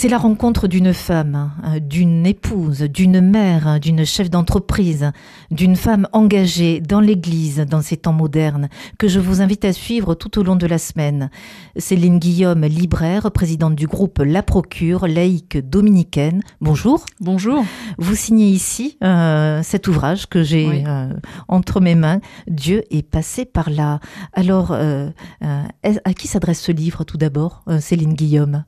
C'est la rencontre d'une femme, hein, d'une épouse, d'une mère, hein, d'une chef d'entreprise, d'une femme engagée dans l'Église dans ces temps modernes que je vous invite à suivre tout au long de la semaine. Céline Guillaume, libraire, présidente du groupe La Procure, laïque dominicaine. Bonjour. Bonjour. Vous signez ici euh, cet ouvrage que j'ai Oui. euh, entre mes mains. Dieu est passé par là. Alors, euh, à qui s'adresse ce livre tout d'abord, Céline Guillaume?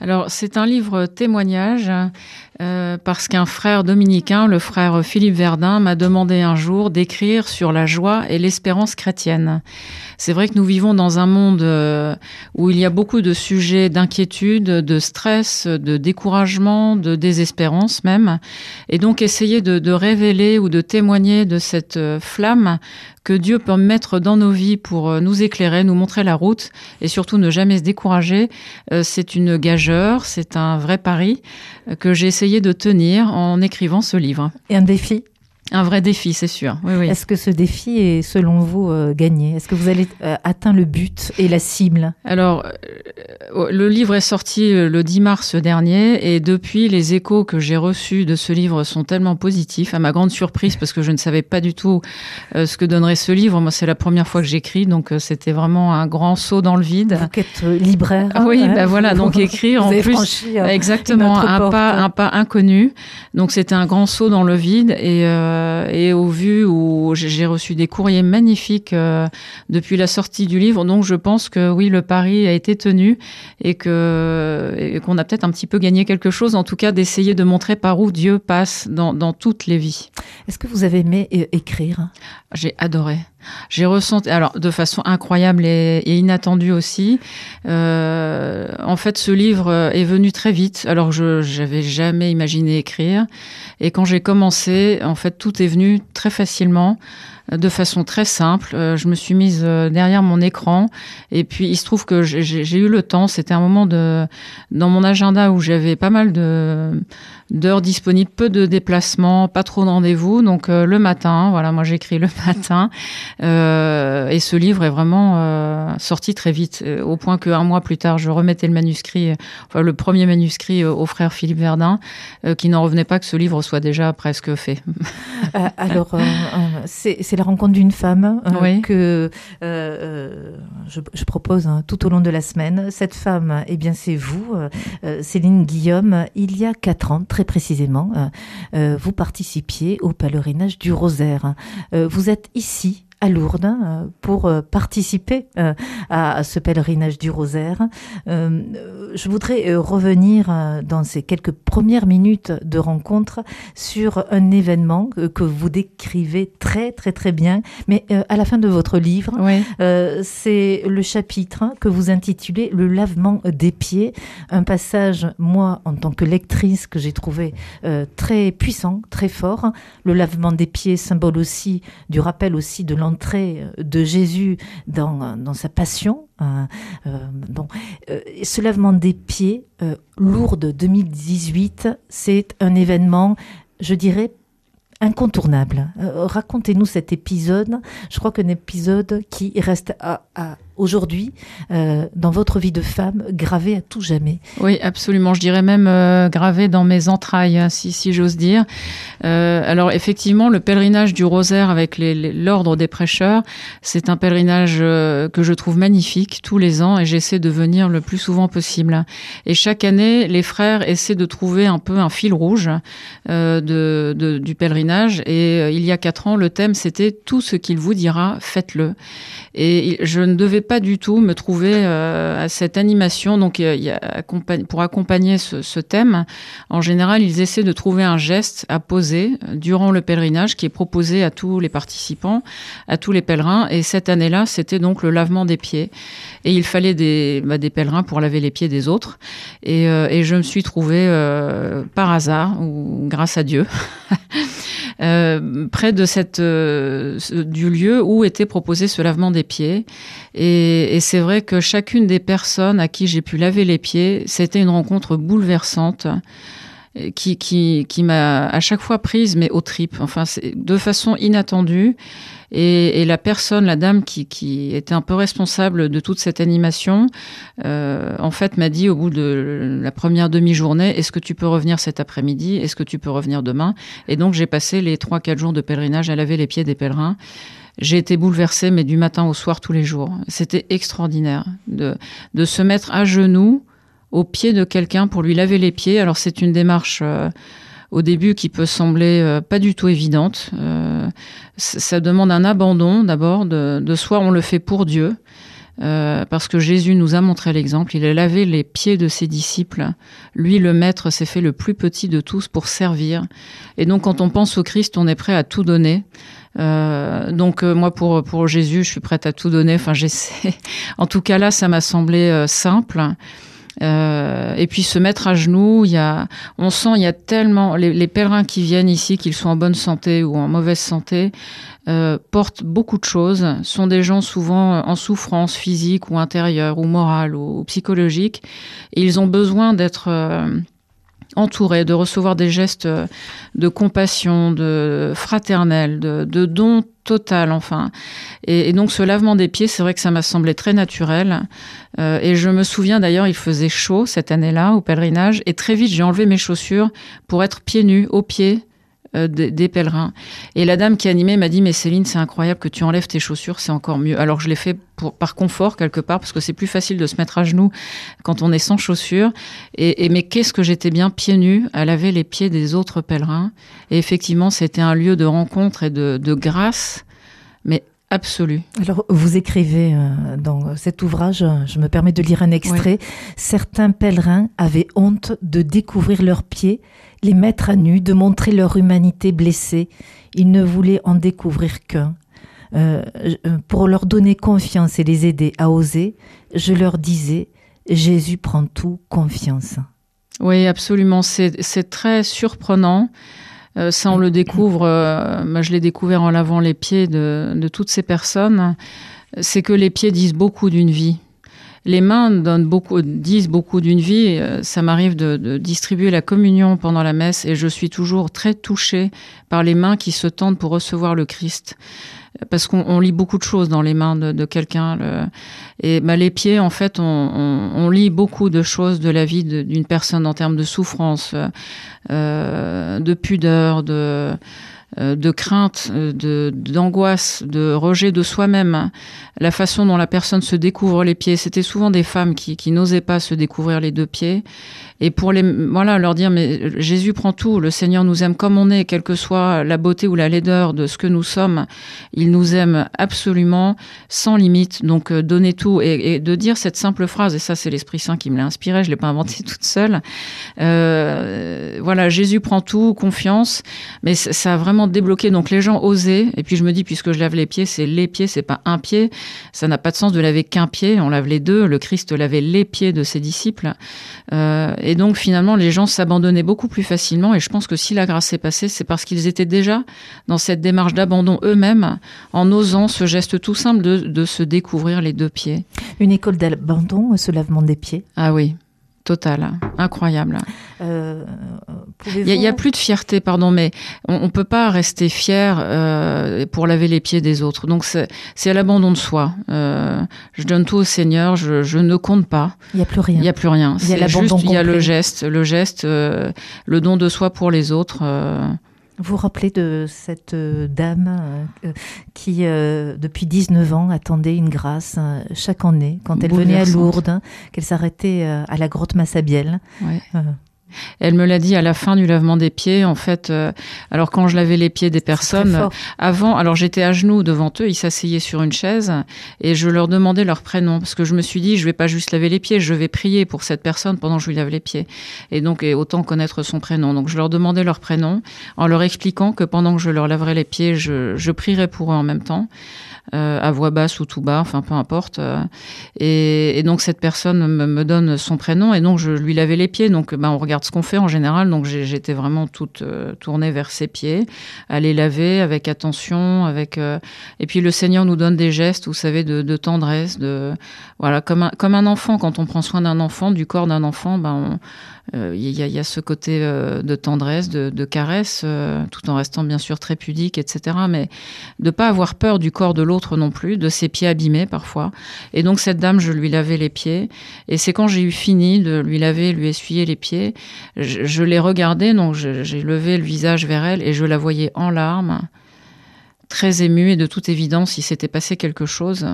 Alors, c'est un livre témoignage euh, parce qu'un frère dominicain, le frère Philippe Verdun, m'a demandé un jour d'écrire sur la joie et l'espérance chrétienne. C'est vrai que nous vivons dans un monde euh, où il y a beaucoup de sujets d'inquiétude, de stress, de découragement, de désespérance même. Et donc, essayer de, révéler ou de témoigner de cette euh, flamme que Dieu peut mettre dans nos vies pour euh, nous éclairer, nous montrer la route et surtout ne jamais se décourager, euh, c'est une gageure, c'est un vrai pari euh, que j'ai essayé de tenir en écrivant ce livre. Et un défi? Un vrai défi, c'est sûr. Oui, oui. Est-ce que ce défi est, selon vous, euh, gagné? Est-ce que vous allez euh, atteindre le but et la cible? Alors, euh, le livre est sorti le 10 mars dernier et depuis, les échos que j'ai reçus de ce livre sont tellement positifs, à ma grande surprise, parce que je ne savais pas du tout ce que donnerait ce livre. Moi, c'est la première fois que j'écris, donc c'était vraiment un grand saut dans le vide. Vous êtes libraire. Ah oui, bah voilà, donc écrire vous en plus- Exactement, un porte. pas, un pas inconnu. Donc c'était un grand saut dans le vide et, euh, et au vu où j'ai reçu des courriers magnifiques euh, depuis la sortie du livre. Donc je pense que oui, le pari a été tenu et que et qu'on a peut-être un petit peu gagné quelque chose. En tout cas, d'essayer de montrer par où Dieu passe dans, dans toutes les vies. Est-ce que vous avez aimé écrire? J'ai adoré. J'ai ressenti, alors de façon incroyable et, inattendue aussi. Euh, en fait, ce livre euh, est venu très vite. Alors je j'avais jamais imaginé écrire. Et quand j'ai commencé, en fait, tout est venu très facilement, de façon très simple. Euh, je me suis mise euh, derrière mon écran. Et puis il se trouve que j'ai- eu le temps. C'était un moment de dans mon agenda où j'avais pas mal d'heures disponibles, peu de déplacements, pas trop de rendez-vous. Donc euh, le matin, voilà, moi j'écris le matin. Et ce livre est vraiment sorti très vite, au point qu'un mois plus tard, je remettais le manuscrit, enfin le premier manuscrit au frère Philippe Verdun, qui n'en revenait pas que ce livre soit déjà presque fait. Alors, c'est c'est la rencontre d'une femme euh, Oui. que euh, euh, je, je propose hein, tout au long de la semaine. Cette femme, eh bien, c'est vous, euh, Céline Guillaume. Il y a quatre ans, très précisément, vous participiez au pèlerinage du Rosaire. Vous êtes ici à Lourdes euh, pour euh, participer euh, à, ce pèlerinage du Rosaire. Euh, je voudrais revenir dans ces quelques premières minutes de rencontre sur un événement que, vous décrivez très très très bien, mais à la fin de votre livre, Oui. c'est le chapitre hein, que vous intitulez Le lavement des pieds, un passage, moi, en tant que lectrice, que j'ai trouvé très puissant, très fort. Le lavement des pieds, symbole aussi du rappel aussi de l'entrée de Jésus dans, dans sa passion. Euh, euh, euh, ce lavement des pieds, euh, Lourdes 2018, c'est un événement, je dirais, incontournable. Euh, Racontez-nous cet épisode. Je crois qu'un épisode qui reste à, à aujourd'hui euh, dans votre vie de femme gravé à tout jamais. Oui, absolument. Je dirais même euh, gravé dans mes entrailles, hein, si, j'ose dire. Euh, alors effectivement, le pèlerinage du rosaire avec l'ordre des prêcheurs, c'est un pèlerinage euh, que je trouve magnifique tous les ans et j'essaie de venir le plus souvent possible. Et chaque année, les frères essaient de trouver un peu un fil rouge du pèlerinage. Et il y a quatre ans, le thème c'était tout ce qu'il vous dira, faites-le. Et je ne devais pas du tout me trouver euh, à cette animation. Donc, y a, pour accompagner ce, thème, en général, ils essaient de trouver un geste à poser durant le pèlerinage qui est proposé à tous les participants, à tous les pèlerins. Et cette année-là, c'était donc le lavement des pieds. Et il fallait des, bah, pèlerins pour laver les pieds des autres. Et, euh, je me suis trouvée euh, par hasard, ou grâce à Dieu, euh, près de cette, euh, du lieu où était proposé ce lavement des pieds. Et, et c'est vrai que chacune des personnes à qui j'ai pu laver les pieds, c'était une rencontre bouleversante. Qui, qui, qui m'a à chaque fois prise, mais aux tripes, enfin, de façon inattendue. Et, et, la personne, la dame qui, qui, était un peu responsable de toute cette animation, euh, en fait, m'a dit au bout de la première demi-journée, est-ce que tu peux revenir cet après-midi? Est-ce que tu peux revenir demain? Et donc, j'ai passé les trois, quatre jours de pèlerinage à laver les pieds des pèlerins. J'ai été bouleversée, mais du matin au soir, tous les jours. C'était extraordinaire de, de se mettre à genoux au pied de quelqu'un pour lui laver les pieds. Alors, c'est une démarche... Euh, au début qui peut sembler euh, pas du tout évidente. Euh, ça demande un abandon d'abord de, de, soi, on le fait pour Dieu. Parce que Jésus nous a montré l'exemple, il a lavé les pieds de ses disciples. Lui, le Maître, s'est fait le plus petit de tous pour servir. Et donc, quand on pense au Christ, on est prêt à tout donner. Donc moi pour pour Jésus, je suis prête à tout donner. Enfin j'essaie. En tout cas là, ça m'a semblé simple. Euh, et puis se mettre à genoux, il y a, on sent il y a tellement les, les pèlerins qui viennent ici, qu'ils soient en bonne santé ou en mauvaise santé, euh, portent beaucoup de choses. Sont des gens souvent en souffrance physique ou intérieure ou morale ou, psychologique. Ils ont besoin d'être euh, entourés, de recevoir des gestes de compassion, de fraternel, de, don total, enfin. Et, et, donc ce lavement des pieds, c'est vrai que ça m'a semblé très naturel. Euh, et je me souviens d'ailleurs, il faisait chaud cette année-là au pèlerinage, et très vite j'ai enlevé mes chaussures pour être pieds nus, aux pieds euh, des, des, pèlerins. Et la dame qui animait m'a dit mais Céline c'est incroyable que tu enlèves tes chaussures, c'est encore mieux. Alors je l'ai fait pour, par confort quelque part parce que c'est plus facile de se mettre à genoux quand on est sans chaussures. Et, et mais qu'est-ce que j'étais bien pieds nus à laver les pieds des autres pèlerins. Et effectivement c'était un lieu de rencontre et de, de grâce, mais absolu. Alors, vous écrivez euh, dans cet ouvrage, je me permets de lire un extrait, oui. certains pèlerins avaient honte de découvrir leurs pieds, les mettre à nu, de montrer leur humanité blessée. Ils ne voulaient en découvrir qu'un. Euh, pour leur donner confiance et les aider à oser, je leur disais, Jésus prend tout, confiance. Oui, absolument. C'est très surprenant. Euh, ça, on le découvre, euh, je l'ai découvert en lavant les pieds de toutes ces personnes, c'est que les pieds disent beaucoup d'une vie. Les mains donnent beaucoup, disent beaucoup d'une vie. Ça m'arrive de, de, distribuer la communion pendant la messe et je suis toujours très touchée par les mains qui se tendent pour recevoir le Christ parce qu'on lit beaucoup de choses dans les mains de, de quelqu'un. Et bah, les pieds, en fait, on, on, on, lit beaucoup de choses de la vie d'une personne en termes de souffrance, euh, de pudeur, de de crainte, de d'angoisse, de rejet de soi-même, la façon dont la personne se découvre les pieds. C'était souvent des femmes qui, qui n'osaient pas se découvrir les deux pieds. Et pour les, voilà, leur dire, mais Jésus prend tout, le Seigneur nous aime comme on est, quelle que soit la beauté ou la laideur de ce que nous sommes, il nous aime absolument, sans limite. Donc, euh, donner tout et, de dire cette simple phrase, et ça, c'est l'Esprit Saint qui me l'a inspiré, je l'ai pas inventé toute seule. Euh, voilà, Jésus prend tout, confiance, mais ça a vraiment débloqué. Donc, les gens osaient. Et puis, je me dis, puisque je lave les pieds, c'est les pieds, c'est pas un pied. Ça n'a pas de sens de laver qu'un pied. On lave les deux. Le Christ lavait les pieds de ses disciples. Euh, et donc finalement, les gens s'abandonnaient beaucoup plus facilement. Et je pense que si la grâce est passée, c'est parce qu'ils étaient déjà dans cette démarche d'abandon eux-mêmes, en osant ce geste tout simple de, de se découvrir les deux pieds. Une école d'abandon, ce lavement des pieds? Ah oui, total, incroyable. Euh, il n'y a, a, plus de fierté, pardon, mais on ne peut pas rester fier euh, pour laver les pieds des autres. Donc c'est à l'abandon de soi. Euh, je donne tout au Seigneur, je, je ne compte pas. Il n'y a plus rien. Il n'y a plus rien. Il y a juste, il y a le geste, le geste, euh, le don de soi pour les autres. Vous vous rappelez de cette euh, dame euh, qui, euh, depuis 19 ans, attendait une grâce chaque année, quand elle venait à Lourdes, qu'elle s'arrêtait à la grotte Massabielle. Ouais. Elle me l'a dit à la fin du lavement des pieds. En fait, euh, alors quand je lavais les pieds des personnes, avant, alors j'étais à genoux devant eux, ils s'asseyaient sur une chaise et je leur demandais leur prénom parce que je me suis dit, je vais pas juste laver les pieds, je vais prier pour cette personne pendant que je lui lave les pieds. Et donc, et autant connaître son prénom. Donc, je leur demandais leur prénom en leur expliquant que pendant que je leur laverais les pieds, je, je prierais pour eux en même temps à voix basse ou tout bas, enfin peu importe. Euh, et, et, donc cette personne me, me, donne son prénom et donc je lui lavais les pieds. Donc ben, on regarde ce qu'on fait en général. Donc j'étais vraiment toute euh, tournée vers ses pieds, à les laver avec attention, avec. Euh, et puis le Seigneur nous donne des gestes, vous savez, de, de tendresse, de voilà comme un, comme un enfant quand on prend soin d'un enfant, du corps d'un enfant, ben on, euh, il y, a, y, a ce côté euh, de tendresse, de, caresse, euh, tout en restant bien sûr très pudique, etc. Mais de pas avoir peur du corps de l'autre non plus, de ses pieds abîmés parfois. Et donc cette dame, je lui lavais les pieds. Et c'est quand j'ai eu fini de lui laver, lui essuyer les pieds, je, je l'ai regardée, donc j'ai levé le visage vers elle et je la voyais en larmes très émue et de toute évidence, il s'était passé quelque chose.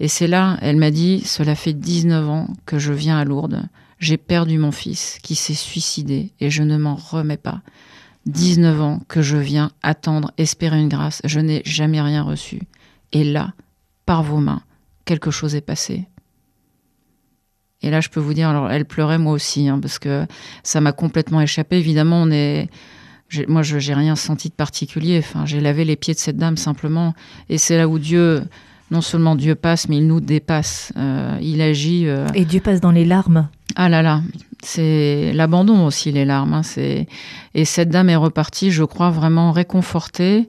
Et c'est là, elle m'a dit, cela fait 19 ans que je viens à Lourdes. J'ai perdu mon fils qui s'est suicidé et je ne m'en remets pas. 19 ans que je viens attendre, espérer une grâce. Je n'ai jamais rien reçu. Et là, par vos mains, quelque chose est passé. Et là, je peux vous dire, alors elle pleurait moi aussi, hein, parce que ça m'a complètement échappé. Évidemment, on est, moi, je n'ai rien senti de particulier. Enfin, j'ai lavé les pieds de cette dame simplement. Et c'est là où Dieu, non seulement Dieu passe, mais il nous dépasse. Euh, il agit. Euh... Et Dieu passe dans les larmes. Ah là là, c'est l'abandon aussi, les larmes. Hein, et cette dame est repartie, je crois, vraiment réconfortée.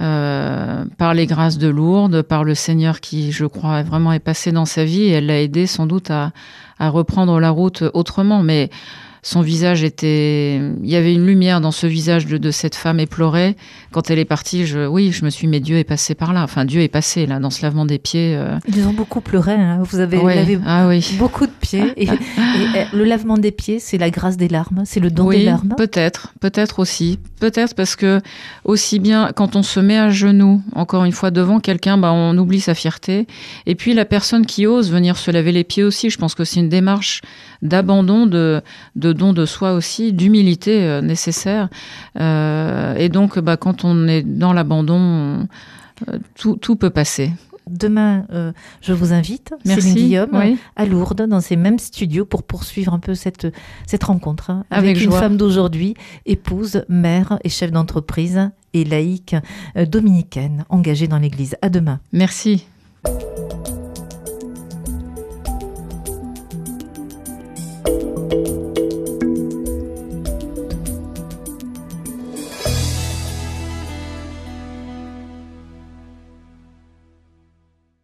Euh, par les grâces de Lourdes, par le Seigneur qui, je crois, vraiment est passé dans sa vie elle l'a aidé sans doute à, à reprendre la route autrement. Mais son visage était, il y avait une lumière dans ce visage de, de cette femme éplorée. Quand elle est partie, je, oui, je me suis, mais Dieu est passé par là. Enfin, Dieu est passé là dans ce lavement des pieds. Euh... Ils ont beaucoup pleuré. Hein. Vous avez, Ouais. lavé Ah oui. beaucoup de pieds. Et, et, le lavement des pieds, c'est la grâce des larmes, c'est le don oui, des larmes. peut-être, peut-être aussi, peut-être parce que aussi bien quand on se met à genoux, encore une fois devant quelqu'un, bah on oublie sa fierté. Et puis la personne qui ose venir se laver les pieds aussi, je pense que c'est une démarche d'abandon, de, de don de soi aussi, d'humilité euh, nécessaire. Euh, et donc, bah, quand on est dans l'abandon, euh, tout, tout peut passer. Demain, euh, je vous invite, Merci. Céline Guillaume, Oui. à Lourdes, dans ces mêmes studios, pour poursuivre un peu cette, cette rencontre hein, Avec avec, une joie. femme d'aujourd'hui, épouse, mère et chef d'entreprise et laïque euh, dominicaine engagée dans l'Église. À demain. Merci.